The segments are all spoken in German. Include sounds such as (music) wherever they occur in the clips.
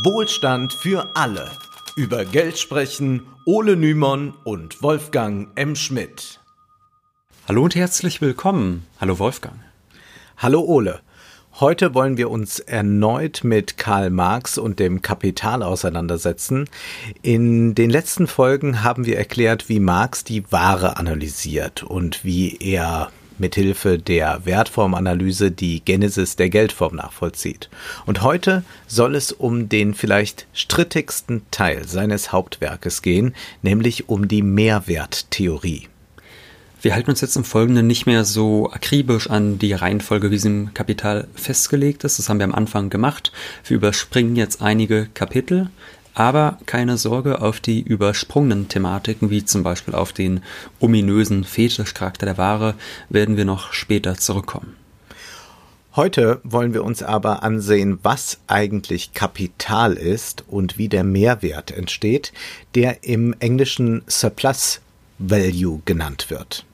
Wohlstand für alle. Über Geld sprechen Ole Nymon und Wolfgang M. Schmidt. Hallo und herzlich willkommen. Hallo Wolfgang. Hallo Ole. Heute wollen wir uns erneut mit Karl Marx und dem Kapital auseinandersetzen. In den letzten Folgen haben wir erklärt, wie Marx die Ware analysiert und wie er mithilfe der Wertformanalyse die Genesis der Geldform nachvollzieht. Und heute soll es um den vielleicht strittigsten Teil seines Hauptwerkes gehen, nämlich um die Mehrwerttheorie. Wir halten uns jetzt im Folgenden nicht mehr so akribisch an die Reihenfolge, wie sie im Kapital festgelegt ist. Das haben wir am Anfang gemacht. Wir überspringen jetzt einige Kapitel. Aber keine Sorge auf die übersprungenen Thematiken, wie zum Beispiel auf den ominösen Fetischcharakter der Ware, werden wir noch später zurückkommen. Heute wollen wir uns aber ansehen, was eigentlich Kapital ist und wie der Mehrwert entsteht, der im Englischen Surplus Value genannt wird.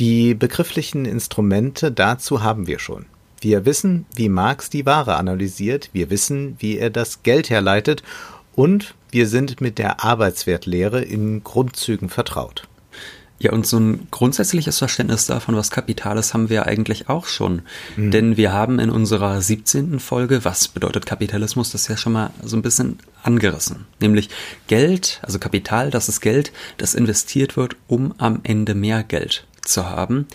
Die begrifflichen Instrumente dazu haben wir schon. Wir wissen, wie Marx die Ware analysiert, wir wissen, wie er das Geld herleitet und wir sind mit der Arbeitswertlehre in Grundzügen vertraut. Ja, und so ein grundsätzliches Verständnis davon, was Kapital ist, haben wir eigentlich auch schon. Mhm. Denn wir haben in unserer 17. Folge, was bedeutet Kapitalismus, das ja schon mal so ein bisschen angerissen. Nämlich Geld, also Kapital, das ist Geld, das investiert wird, um am Ende mehr Geld zu haben.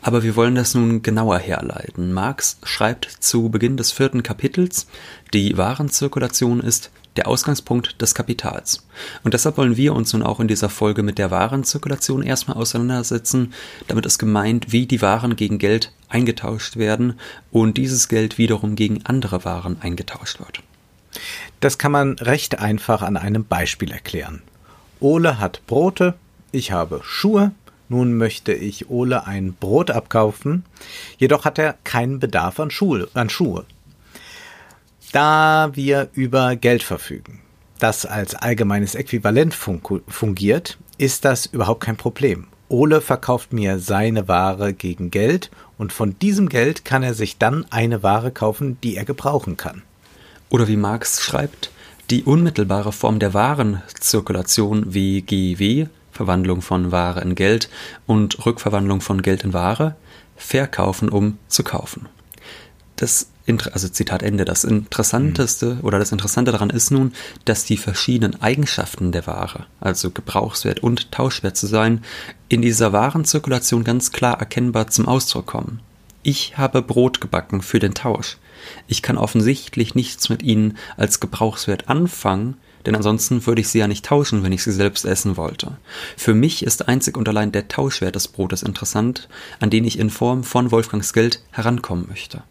Aber wir wollen das nun genauer herleiten. Marx schreibt zu Beginn des vierten Kapitels, die Warenzirkulation ist der Ausgangspunkt des Kapitals. Und deshalb wollen wir uns nun auch in dieser Folge mit der Warenzirkulation erstmal auseinandersetzen. Damit ist gemeint, wie die Waren gegen Geld eingetauscht werden und dieses Geld wiederum gegen andere Waren eingetauscht wird. Das kann man recht einfach an einem Beispiel erklären. Ole hat Brote, ich habe Schuhe, nun möchte ich Ole ein Brot abkaufen, jedoch hat er keinen Bedarf an, Schuhe. An Schuhe. Da wir über Geld verfügen, das als allgemeines Äquivalent fungiert, ist das überhaupt kein Problem. Ole verkauft mir seine Ware gegen Geld und von diesem Geld kann er sich dann eine Ware kaufen, die er gebrauchen kann. Oder wie Marx schreibt, die unmittelbare Form der Warenzirkulation wie GW, Verwandlung von Ware in Geld und Rückverwandlung von Geld in Ware, verkaufen um zu kaufen. Das also Zitat Ende, das Interessanteste mhm. oder das Interessante daran ist nun, dass die verschiedenen Eigenschaften der Ware, also Gebrauchswert und Tauschwert zu sein, in dieser Warenzirkulation ganz klar erkennbar zum Ausdruck kommen. Ich habe Brot gebacken für den Tausch. Ich kann offensichtlich nichts mit ihnen als Gebrauchswert anfangen, denn ansonsten würde ich sie ja nicht tauschen, wenn ich sie selbst essen wollte. Für mich ist einzig und allein der Tauschwert des Brotes interessant, an den ich in Form von Wolfgangs Geld herankommen möchte.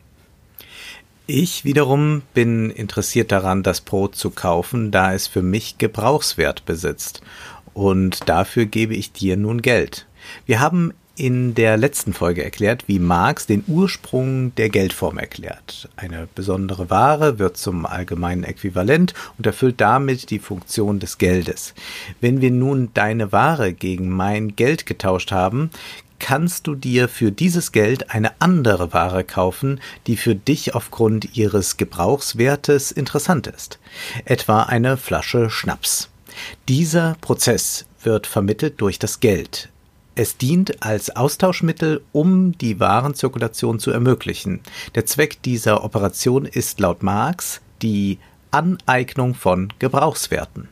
Ich wiederum bin interessiert daran, das Brot zu kaufen, da es für mich Gebrauchswert besitzt. Und dafür gebe ich dir nun Geld. Wir haben in der letzten Folge erklärt, wie Marx den Ursprung der Geldform erklärt. Eine besondere Ware wird zum allgemeinen Äquivalent und erfüllt damit die Funktion des Geldes. Wenn wir nun deine Ware gegen mein Geld getauscht haben, kannst du dir für dieses Geld eine andere Ware kaufen, die für dich aufgrund ihres Gebrauchswertes interessant ist, etwa eine Flasche Schnaps. Dieser Prozess wird vermittelt durch das Geld. Es dient als Austauschmittel, um die Warenzirkulation zu ermöglichen. Der Zweck dieser Operation ist laut Marx die Aneignung von Gebrauchswerten.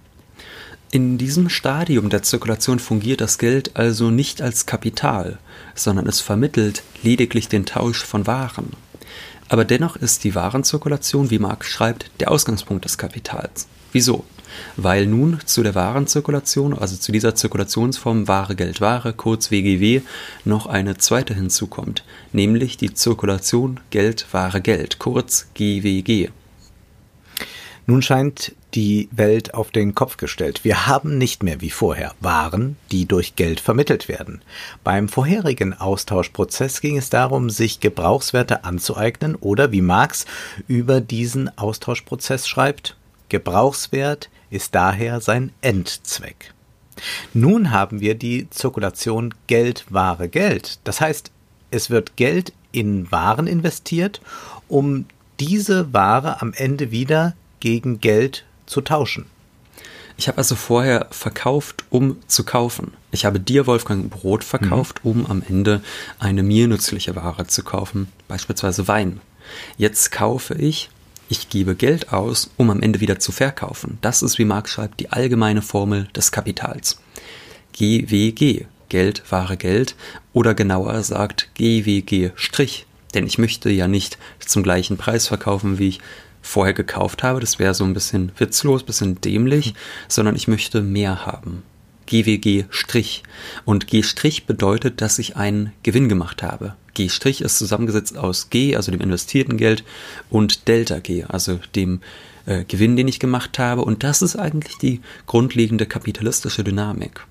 In diesem Stadium der Zirkulation fungiert das Geld also nicht als Kapital, sondern es vermittelt lediglich den Tausch von Waren. Aber dennoch ist die Warenzirkulation, wie Marx schreibt, der Ausgangspunkt des Kapitals. Wieso? Weil nun zu der Warenzirkulation, also zu dieser Zirkulationsform Ware Geld Ware, kurz WGW, noch eine zweite hinzukommt, nämlich die Zirkulation Geld Ware Geld, kurz GWG. Nun scheint die Welt auf den Kopf gestellt. Wir haben nicht mehr wie vorher Waren, die durch Geld vermittelt werden. Beim vorherigen Austauschprozess ging es darum, sich Gebrauchswerte anzueignen oder wie Marx über diesen Austauschprozess schreibt, Gebrauchswert ist daher sein Endzweck. Nun haben wir die Zirkulation Geld, Ware, Geld. Das heißt, es wird Geld in Waren investiert, um diese Ware am Ende wieder gegen Geld zu tauschen. Ich habe also vorher verkauft, um zu kaufen. Ich habe dir, Wolfgang, Brot verkauft, mhm. um am Ende eine mir nützliche Ware zu kaufen, beispielsweise Wein. Jetzt kaufe ich, ich gebe Geld aus, um am Ende wieder zu verkaufen. Das ist, wie Marx schreibt, die allgemeine Formel des Kapitals. GWG, Geld, Ware, Geld, oder genauer sagt GWG Strich, denn ich möchte ja nicht zum gleichen Preis verkaufen, wie ich vorher gekauft habe. Das wäre so ein bisschen witzlos, bisschen dämlich, hm. sondern ich möchte mehr haben. GWG Strich. Und G Strich bedeutet, dass ich einen Gewinn gemacht habe. G Strich ist zusammengesetzt aus G, also dem investierten Geld, und Delta G, also dem äh, Gewinn, den ich gemacht habe. Und das ist eigentlich die grundlegende kapitalistische Dynamik.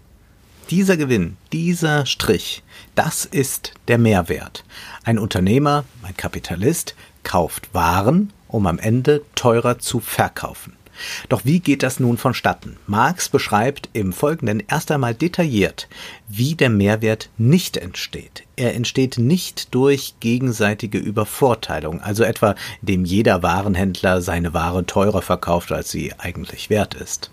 Dieser Gewinn, dieser Strich, das ist der Mehrwert. Ein Unternehmer, ein Kapitalist, kauft Waren, um am Ende teurer zu verkaufen. Doch wie geht das nun vonstatten? Marx beschreibt im Folgenden erst einmal detailliert, wie der Mehrwert nicht entsteht. Er entsteht nicht durch gegenseitige Übervorteilung, also etwa indem jeder Warenhändler seine Ware teurer verkauft, als sie eigentlich wert ist.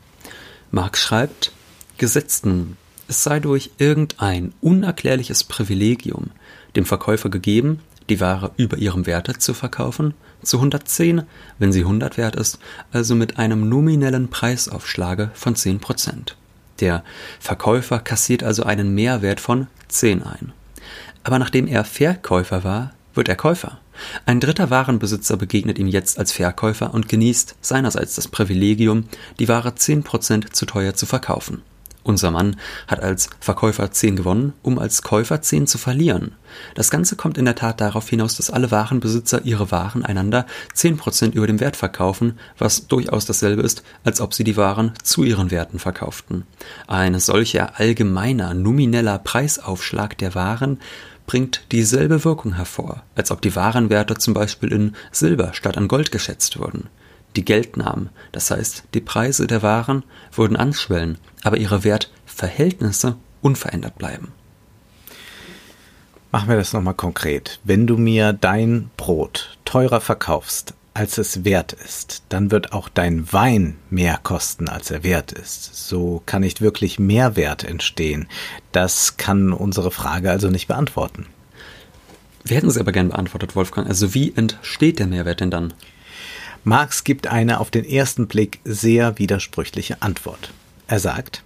Marx schreibt, Gesetzten, es sei durch irgendein unerklärliches Privilegium dem Verkäufer gegeben, die Ware über ihrem Werte zu verkaufen, zu 110, wenn sie 100 wert ist, also mit einem nominellen Preisaufschlage von 10% Der Verkäufer kassiert also einen Mehrwert von 10 ein. Aber nachdem er Verkäufer war, wird er Käufer. Ein dritter Warenbesitzer begegnet ihm jetzt als Verkäufer und genießt seinerseits das Privilegium, die Ware 10% zu teuer zu verkaufen. Unser Mann hat als Verkäufer 10 gewonnen, um als Käufer 10 zu verlieren. Das Ganze kommt in der Tat darauf hinaus, dass alle Warenbesitzer ihre Waren einander 10% über dem Wert verkaufen, was durchaus dasselbe ist, als ob sie die Waren zu ihren Werten verkauften. Ein solcher allgemeiner nomineller Preisaufschlag der Waren bringt dieselbe Wirkung hervor, als ob die Warenwerte zum Beispiel in Silber statt an Gold geschätzt würden. Die Geldnahmen, das heißt die Preise der Waren, würden anschwellen, aber ihre Wertverhältnisse unverändert bleiben. Machen wir das nochmal konkret. Wenn du mir dein Brot teurer verkaufst, als es wert ist, dann wird auch dein Wein mehr kosten, als er wert ist. So kann nicht wirklich Mehrwert entstehen. Das kann unsere Frage also nicht beantworten. Wir hätten sie aber gern beantwortet, Wolfgang. Also wie entsteht der Mehrwert denn dann? Marx gibt eine auf den ersten Blick sehr widersprüchliche Antwort. Er sagt,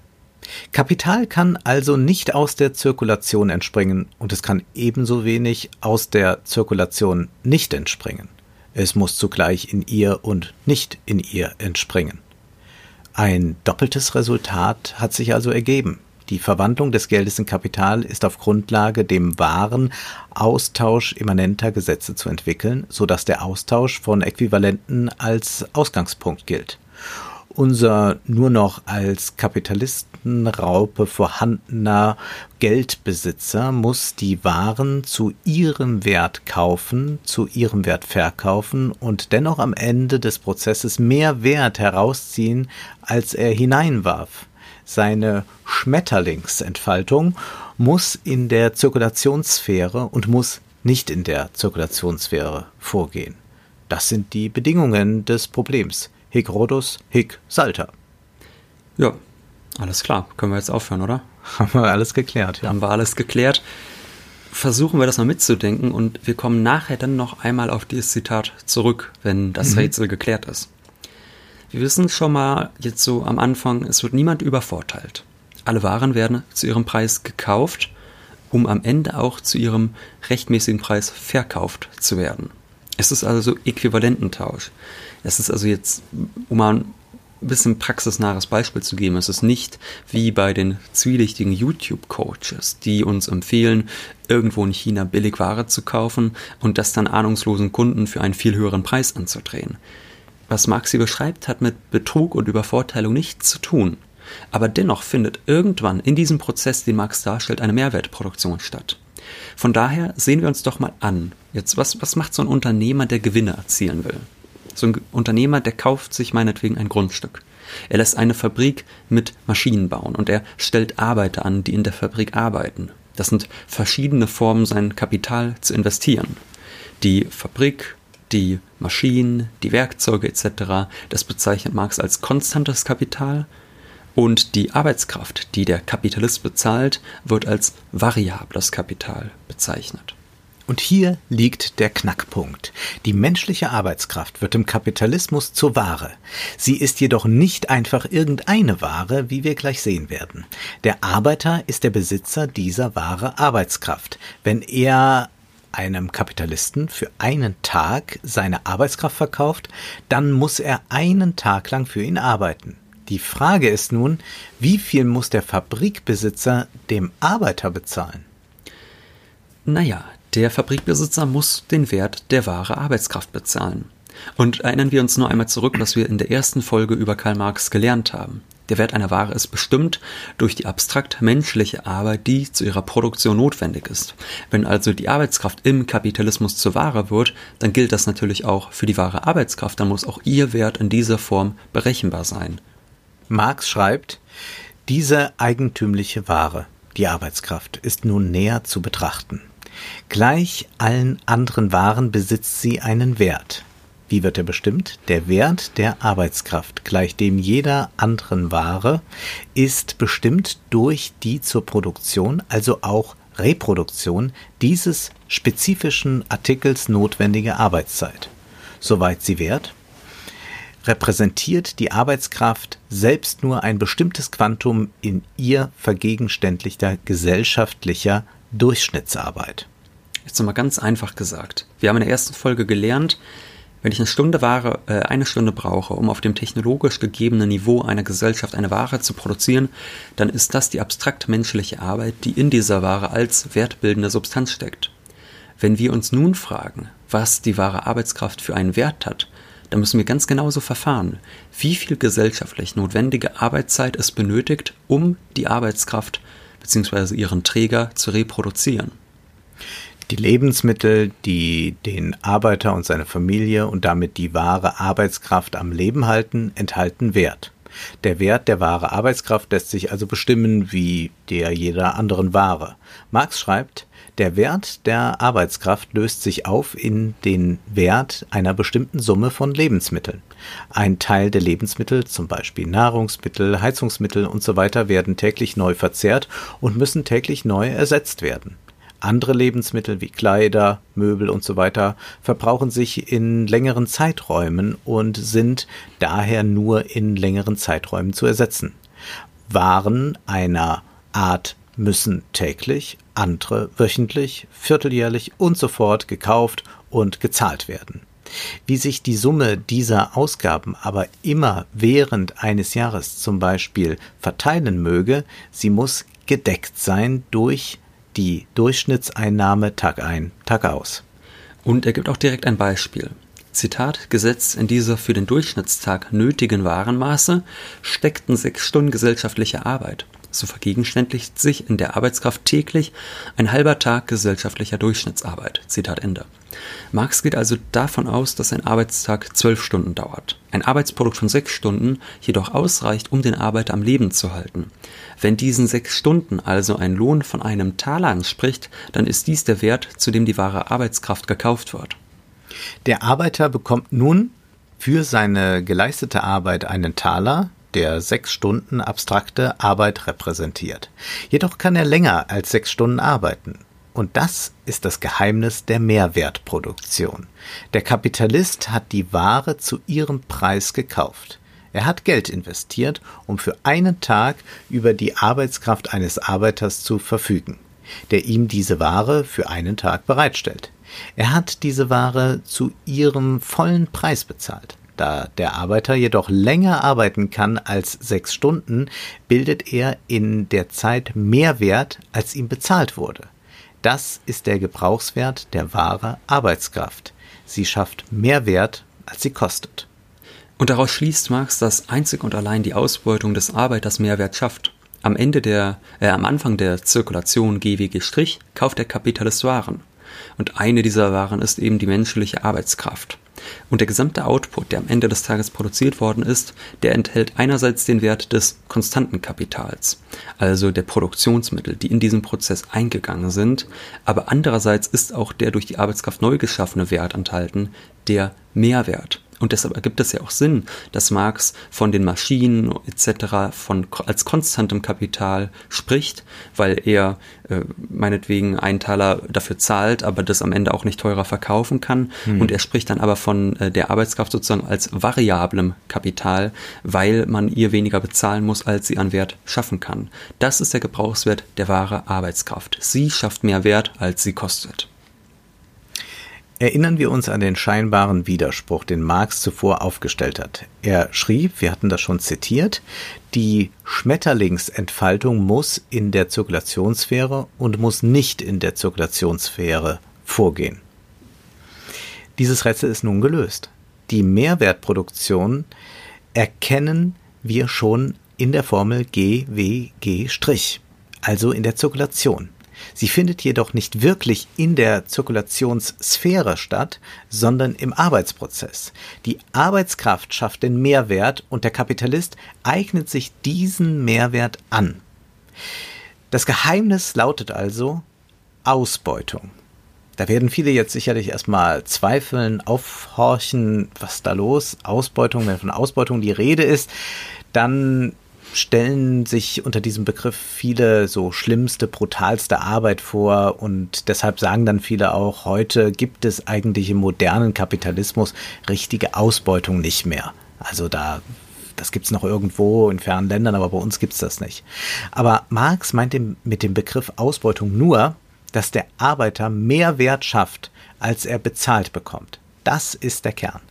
Kapital kann also nicht aus der Zirkulation entspringen und es kann ebenso wenig aus der Zirkulation nicht entspringen. Es muss zugleich in ihr und nicht in ihr entspringen. Ein doppeltes Resultat hat sich also ergeben. Die Verwandlung des Geldes in Kapital ist auf Grundlage dem wahren Austausch immanenter Gesetze zu entwickeln, so dass der Austausch von Äquivalenten als Ausgangspunkt gilt. Unser nur noch als Kapitalistenraupe vorhandener Geldbesitzer muss die Waren zu ihrem Wert kaufen, zu ihrem Wert verkaufen und dennoch am Ende des Prozesses mehr Wert herausziehen, als er hineinwarf seine Schmetterlingsentfaltung muss in der Zirkulationssphäre und muss nicht in der Zirkulationssphäre vorgehen. Das sind die Bedingungen des Problems. Hic Rodus, hic Salter. Ja, alles klar. Können wir jetzt aufhören, oder? (laughs) Haben wir alles geklärt, ja. Haben wir alles geklärt. Versuchen wir das mal mitzudenken und wir kommen nachher dann noch einmal auf dieses Zitat zurück, wenn das mhm. Rätsel geklärt ist. Wir wissen schon mal jetzt so am Anfang, es wird niemand übervorteilt. Alle Waren werden zu ihrem Preis gekauft, um am Ende auch zu ihrem rechtmäßigen Preis verkauft zu werden. Es ist also Äquivalententausch. Es ist also jetzt, um mal ein bisschen praxisnahes Beispiel zu geben, es ist nicht wie bei den zwielichtigen YouTube-Coaches, die uns empfehlen, irgendwo in China billig Ware zu kaufen und das dann ahnungslosen Kunden für einen viel höheren Preis anzudrehen. Was Marx hier beschreibt, hat mit Betrug und Übervorteilung nichts zu tun. Aber dennoch findet irgendwann in diesem Prozess, den Marx darstellt, eine Mehrwertproduktion statt. Von daher sehen wir uns doch mal an. Jetzt, was, was macht so ein Unternehmer, der Gewinne erzielen will? So ein Unternehmer, der kauft sich meinetwegen ein Grundstück. Er lässt eine Fabrik mit Maschinen bauen und er stellt Arbeiter an, die in der Fabrik arbeiten. Das sind verschiedene Formen, sein Kapital zu investieren. Die Fabrik Die Maschinen, die Werkzeuge etc., das bezeichnet Marx als konstantes Kapital und die Arbeitskraft, die der Kapitalist bezahlt, wird als variables Kapital bezeichnet. Und hier liegt der Knackpunkt. Die menschliche Arbeitskraft wird im Kapitalismus zur Ware. Sie ist jedoch nicht einfach irgendeine Ware, wie wir gleich sehen werden. Der Arbeiter ist der Besitzer dieser wahre Arbeitskraft. Wenn er einem Kapitalisten für einen Tag seine Arbeitskraft verkauft, dann muss er einen Tag lang für ihn arbeiten. Die Frage ist nun, wie viel muss der Fabrikbesitzer dem Arbeiter bezahlen? Naja, der Fabrikbesitzer muss den Wert der wahre Arbeitskraft bezahlen. Und erinnern wir uns nur einmal zurück, was wir in der ersten Folge über Karl Marx gelernt haben. Der Wert einer Ware ist bestimmt durch die abstrakt menschliche Arbeit, die zu ihrer Produktion notwendig ist. Wenn also die Arbeitskraft im Kapitalismus zur Ware wird, dann gilt das natürlich auch für die wahre Arbeitskraft, dann muss auch ihr Wert in dieser Form berechenbar sein. Marx schreibt, diese eigentümliche Ware, die Arbeitskraft, ist nun näher zu betrachten. Gleich allen anderen Waren besitzt sie einen Wert. Wie wird er bestimmt? Der Wert der Arbeitskraft, gleich dem jeder anderen Ware, ist bestimmt durch die zur Produktion, also auch Reproduktion dieses spezifischen Artikels notwendige Arbeitszeit. Soweit sie wert, repräsentiert die Arbeitskraft selbst nur ein bestimmtes Quantum in ihr vergegenständlichter gesellschaftlicher Durchschnittsarbeit. Jetzt nochmal ganz einfach gesagt. Wir haben in der ersten Folge gelernt, wenn ich eine Stunde Ware, äh, eine Stunde brauche, um auf dem technologisch gegebenen Niveau einer Gesellschaft eine Ware zu produzieren, dann ist das die abstrakt menschliche Arbeit, die in dieser Ware als wertbildende Substanz steckt. Wenn wir uns nun fragen, was die wahre Arbeitskraft für einen Wert hat, da müssen wir ganz genauso verfahren. Wie viel gesellschaftlich notwendige Arbeitszeit es benötigt, um die Arbeitskraft bzw. ihren Träger zu reproduzieren. Die Lebensmittel, die den Arbeiter und seine Familie und damit die wahre Arbeitskraft am Leben halten, enthalten Wert. Der Wert der wahre Arbeitskraft lässt sich also bestimmen wie der jeder anderen Ware. Marx schreibt, der Wert der Arbeitskraft löst sich auf in den Wert einer bestimmten Summe von Lebensmitteln. Ein Teil der Lebensmittel, zum Beispiel Nahrungsmittel, Heizungsmittel usw., so werden täglich neu verzehrt und müssen täglich neu ersetzt werden. Andere Lebensmittel wie Kleider, Möbel usw. So verbrauchen sich in längeren Zeiträumen und sind daher nur in längeren Zeiträumen zu ersetzen. Waren einer Art müssen täglich, andere wöchentlich, vierteljährlich und so fort gekauft und gezahlt werden. Wie sich die Summe dieser Ausgaben aber immer während eines Jahres zum Beispiel verteilen möge, sie muss gedeckt sein durch die Durchschnittseinnahme Tag ein, Tag aus. Und er gibt auch direkt ein Beispiel. Zitat, gesetzt in dieser für den Durchschnittstag nötigen Warenmaße steckten sechs Stunden gesellschaftliche Arbeit. So vergegenständlicht sich in der Arbeitskraft täglich ein halber Tag gesellschaftlicher Durchschnittsarbeit. Zitat Ende. Marx geht also davon aus, dass ein Arbeitstag zwölf Stunden dauert. Ein Arbeitsprodukt von sechs Stunden jedoch ausreicht, um den Arbeiter am Leben zu halten. Wenn diesen sechs Stunden also ein Lohn von einem Taler entspricht, dann ist dies der Wert, zu dem die wahre Arbeitskraft gekauft wird. Der Arbeiter bekommt nun für seine geleistete Arbeit einen Taler, der sechs Stunden abstrakte Arbeit repräsentiert. Jedoch kann er länger als sechs Stunden arbeiten. Und das ist das Geheimnis der Mehrwertproduktion. Der Kapitalist hat die Ware zu ihrem Preis gekauft. Er hat Geld investiert, um für einen Tag über die Arbeitskraft eines Arbeiters zu verfügen, der ihm diese Ware für einen Tag bereitstellt. Er hat diese Ware zu ihrem vollen Preis bezahlt. Da der Arbeiter jedoch länger arbeiten kann als sechs Stunden, bildet er in der Zeit mehr Wert, als ihm bezahlt wurde. Das ist der Gebrauchswert der wahre Arbeitskraft. Sie schafft mehr Wert, als sie kostet. Und daraus schließt Marx, dass einzig und allein die Ausbeutung des Arbeiters Mehrwert schafft. Am Ende der, äh, am Anfang der Zirkulation GWG' kauft der Kapitalist Waren. Und eine dieser Waren ist eben die menschliche Arbeitskraft. Und der gesamte Output, der am Ende des Tages produziert worden ist, der enthält einerseits den Wert des konstanten Kapitals, also der Produktionsmittel, die in diesen Prozess eingegangen sind, aber andererseits ist auch der durch die Arbeitskraft neu geschaffene Wert enthalten, der Mehrwert. Und deshalb ergibt es ja auch Sinn, dass Marx von den Maschinen etc. Von, als konstantem Kapital spricht, weil er äh, meinetwegen einen Taler dafür zahlt, aber das am Ende auch nicht teurer verkaufen kann. Hm. Und er spricht dann aber von äh, der Arbeitskraft sozusagen als variablem Kapital, weil man ihr weniger bezahlen muss, als sie an Wert schaffen kann. Das ist der Gebrauchswert der wahre Arbeitskraft. Sie schafft mehr Wert, als sie kostet. Erinnern wir uns an den scheinbaren Widerspruch, den Marx zuvor aufgestellt hat. Er schrieb, wir hatten das schon zitiert, die Schmetterlingsentfaltung muss in der Zirkulationssphäre und muss nicht in der Zirkulationssphäre vorgehen. Dieses Rätsel ist nun gelöst. Die Mehrwertproduktion erkennen wir schon in der Formel GWG', also in der Zirkulation. Sie findet jedoch nicht wirklich in der Zirkulationssphäre statt, sondern im Arbeitsprozess. Die Arbeitskraft schafft den Mehrwert und der Kapitalist eignet sich diesen Mehrwert an. Das Geheimnis lautet also Ausbeutung. Da werden viele jetzt sicherlich erstmal zweifeln, aufhorchen, was da los? Ausbeutung, wenn von Ausbeutung die Rede ist, dann stellen sich unter diesem Begriff viele so schlimmste, brutalste Arbeit vor und deshalb sagen dann viele auch, heute gibt es eigentlich im modernen Kapitalismus richtige Ausbeutung nicht mehr. Also da das gibt's noch irgendwo in fernen Ländern, aber bei uns gibt's das nicht. Aber Marx meint mit dem Begriff Ausbeutung nur, dass der Arbeiter mehr Wert schafft, als er bezahlt bekommt. Das ist der Kern.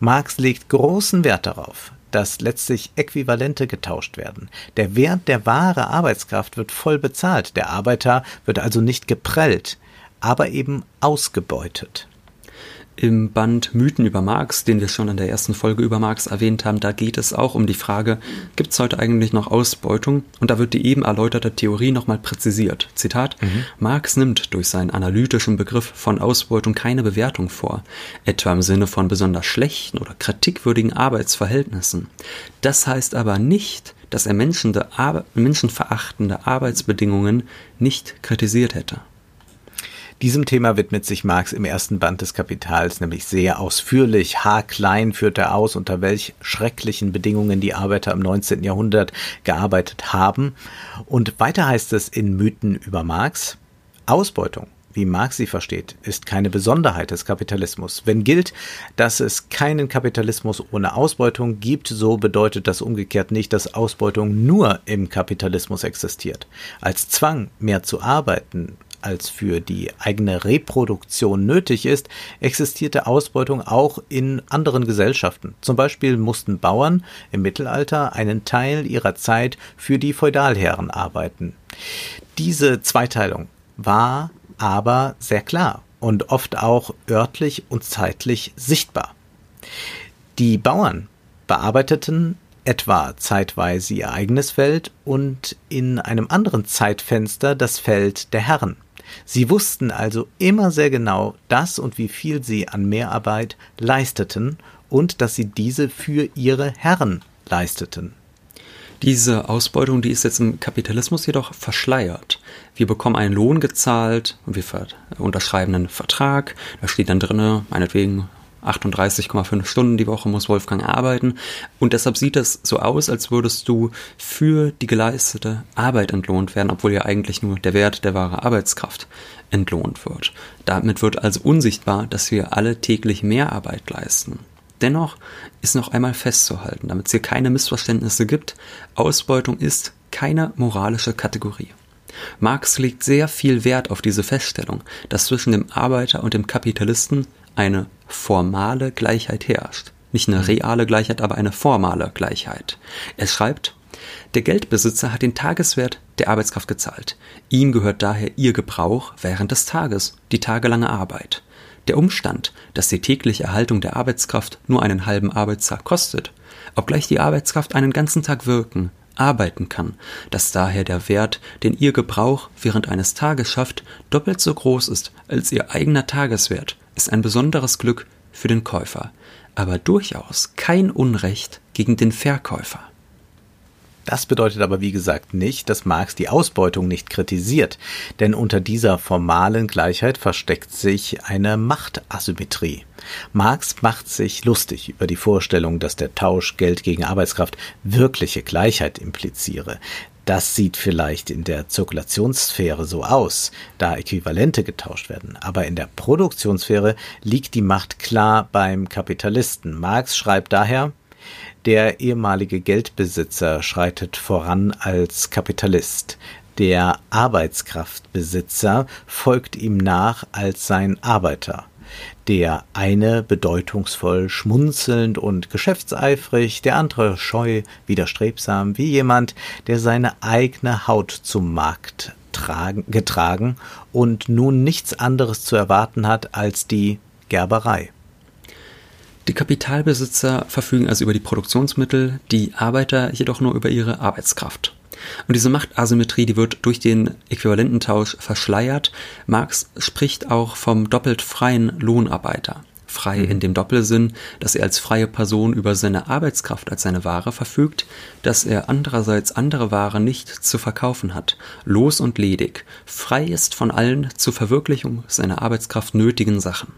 Marx legt großen Wert darauf, dass letztlich Äquivalente getauscht werden. Der Wert der wahre Arbeitskraft wird voll bezahlt, der Arbeiter wird also nicht geprellt, aber eben ausgebeutet. Im Band Mythen über Marx, den wir schon in der ersten Folge über Marx erwähnt haben, da geht es auch um die Frage, gibt es heute eigentlich noch Ausbeutung? Und da wird die eben erläuterte Theorie nochmal präzisiert. Zitat, mhm. Marx nimmt durch seinen analytischen Begriff von Ausbeutung keine Bewertung vor, etwa im Sinne von besonders schlechten oder kritikwürdigen Arbeitsverhältnissen. Das heißt aber nicht, dass er menschenverachtende Arbeitsbedingungen nicht kritisiert hätte. Diesem Thema widmet sich Marx im ersten Band des Kapitals nämlich sehr ausführlich. Haarklein führt er aus, unter welch schrecklichen Bedingungen die Arbeiter im 19. Jahrhundert gearbeitet haben. Und weiter heißt es in Mythen über Marx, Ausbeutung wie Marx sie versteht, ist keine Besonderheit des Kapitalismus. Wenn gilt, dass es keinen Kapitalismus ohne Ausbeutung gibt, so bedeutet das umgekehrt nicht, dass Ausbeutung nur im Kapitalismus existiert. Als Zwang, mehr zu arbeiten, als für die eigene Reproduktion nötig ist, existierte Ausbeutung auch in anderen Gesellschaften. Zum Beispiel mussten Bauern im Mittelalter einen Teil ihrer Zeit für die Feudalherren arbeiten. Diese Zweiteilung war aber sehr klar und oft auch örtlich und zeitlich sichtbar. Die Bauern bearbeiteten etwa zeitweise ihr eigenes Feld und in einem anderen Zeitfenster das Feld der Herren. Sie wussten also immer sehr genau, dass und wie viel sie an Mehrarbeit leisteten und dass sie diese für ihre Herren leisteten. Diese Ausbeutung, die ist jetzt im Kapitalismus jedoch verschleiert. Wir bekommen einen Lohn gezahlt und wir unterschreiben einen Vertrag. Da steht dann drinne, meinetwegen 38,5 Stunden die Woche muss Wolfgang arbeiten. Und deshalb sieht es so aus, als würdest du für die geleistete Arbeit entlohnt werden, obwohl ja eigentlich nur der Wert der wahre Arbeitskraft entlohnt wird. Damit wird also unsichtbar, dass wir alle täglich mehr Arbeit leisten. Dennoch ist noch einmal festzuhalten, damit es hier keine Missverständnisse gibt, Ausbeutung ist keine moralische Kategorie. Marx legt sehr viel Wert auf diese Feststellung, dass zwischen dem Arbeiter und dem Kapitalisten eine formale Gleichheit herrscht. Nicht eine reale Gleichheit, aber eine formale Gleichheit. Er schreibt, der Geldbesitzer hat den Tageswert der Arbeitskraft gezahlt. Ihm gehört daher ihr Gebrauch während des Tages, die tagelange Arbeit. Der Umstand, dass die tägliche Erhaltung der Arbeitskraft nur einen halben Arbeitstag kostet, obgleich die Arbeitskraft einen ganzen Tag wirken, arbeiten kann, dass daher der Wert, den ihr Gebrauch während eines Tages schafft, doppelt so groß ist als ihr eigener Tageswert, ist ein besonderes Glück für den Käufer, aber durchaus kein Unrecht gegen den Verkäufer. Das bedeutet aber wie gesagt nicht, dass Marx die Ausbeutung nicht kritisiert, denn unter dieser formalen Gleichheit versteckt sich eine Machtasymmetrie. Marx macht sich lustig über die Vorstellung, dass der Tausch Geld gegen Arbeitskraft wirkliche Gleichheit impliziere. Das sieht vielleicht in der Zirkulationssphäre so aus, da Äquivalente getauscht werden, aber in der Produktionssphäre liegt die Macht klar beim Kapitalisten. Marx schreibt daher, der ehemalige Geldbesitzer schreitet voran als Kapitalist. Der Arbeitskraftbesitzer folgt ihm nach als sein Arbeiter. Der eine bedeutungsvoll schmunzelnd und geschäftseifrig, der andere scheu, widerstrebsam, wie jemand, der seine eigene Haut zum Markt tragen, getragen und nun nichts anderes zu erwarten hat als die Gerberei. Die Kapitalbesitzer verfügen also über die Produktionsmittel, die Arbeiter jedoch nur über ihre Arbeitskraft. Und diese Machtasymmetrie, die wird durch den Äquivalententausch verschleiert. Marx spricht auch vom doppelt freien Lohnarbeiter. Frei mhm. in dem Doppelsinn, dass er als freie Person über seine Arbeitskraft als seine Ware verfügt, dass er andererseits andere Ware nicht zu verkaufen hat, los und ledig, frei ist von allen zur Verwirklichung seiner Arbeitskraft nötigen Sachen.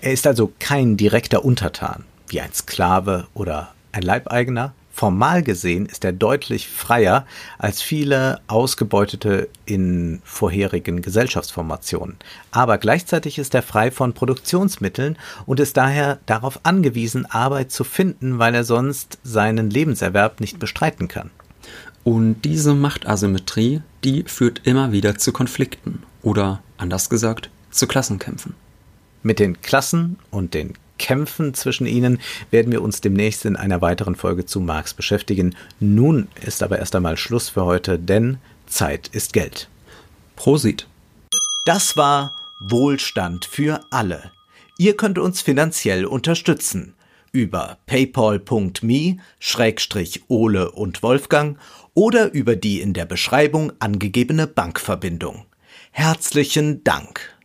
Er ist also kein direkter Untertan, wie ein Sklave oder ein Leibeigener. Formal gesehen ist er deutlich freier als viele Ausgebeutete in vorherigen Gesellschaftsformationen. Aber gleichzeitig ist er frei von Produktionsmitteln und ist daher darauf angewiesen, Arbeit zu finden, weil er sonst seinen Lebenserwerb nicht bestreiten kann. Und diese Machtasymmetrie, die führt immer wieder zu Konflikten oder, anders gesagt, zu Klassenkämpfen. Mit den Klassen und den Kämpfen zwischen ihnen werden wir uns demnächst in einer weiteren Folge zu Marx beschäftigen. Nun ist aber erst einmal Schluss für heute, denn Zeit ist Geld. Prosit. Das war Wohlstand für alle. Ihr könnt uns finanziell unterstützen über paypal.me-ole und Wolfgang oder über die in der Beschreibung angegebene Bankverbindung. Herzlichen Dank.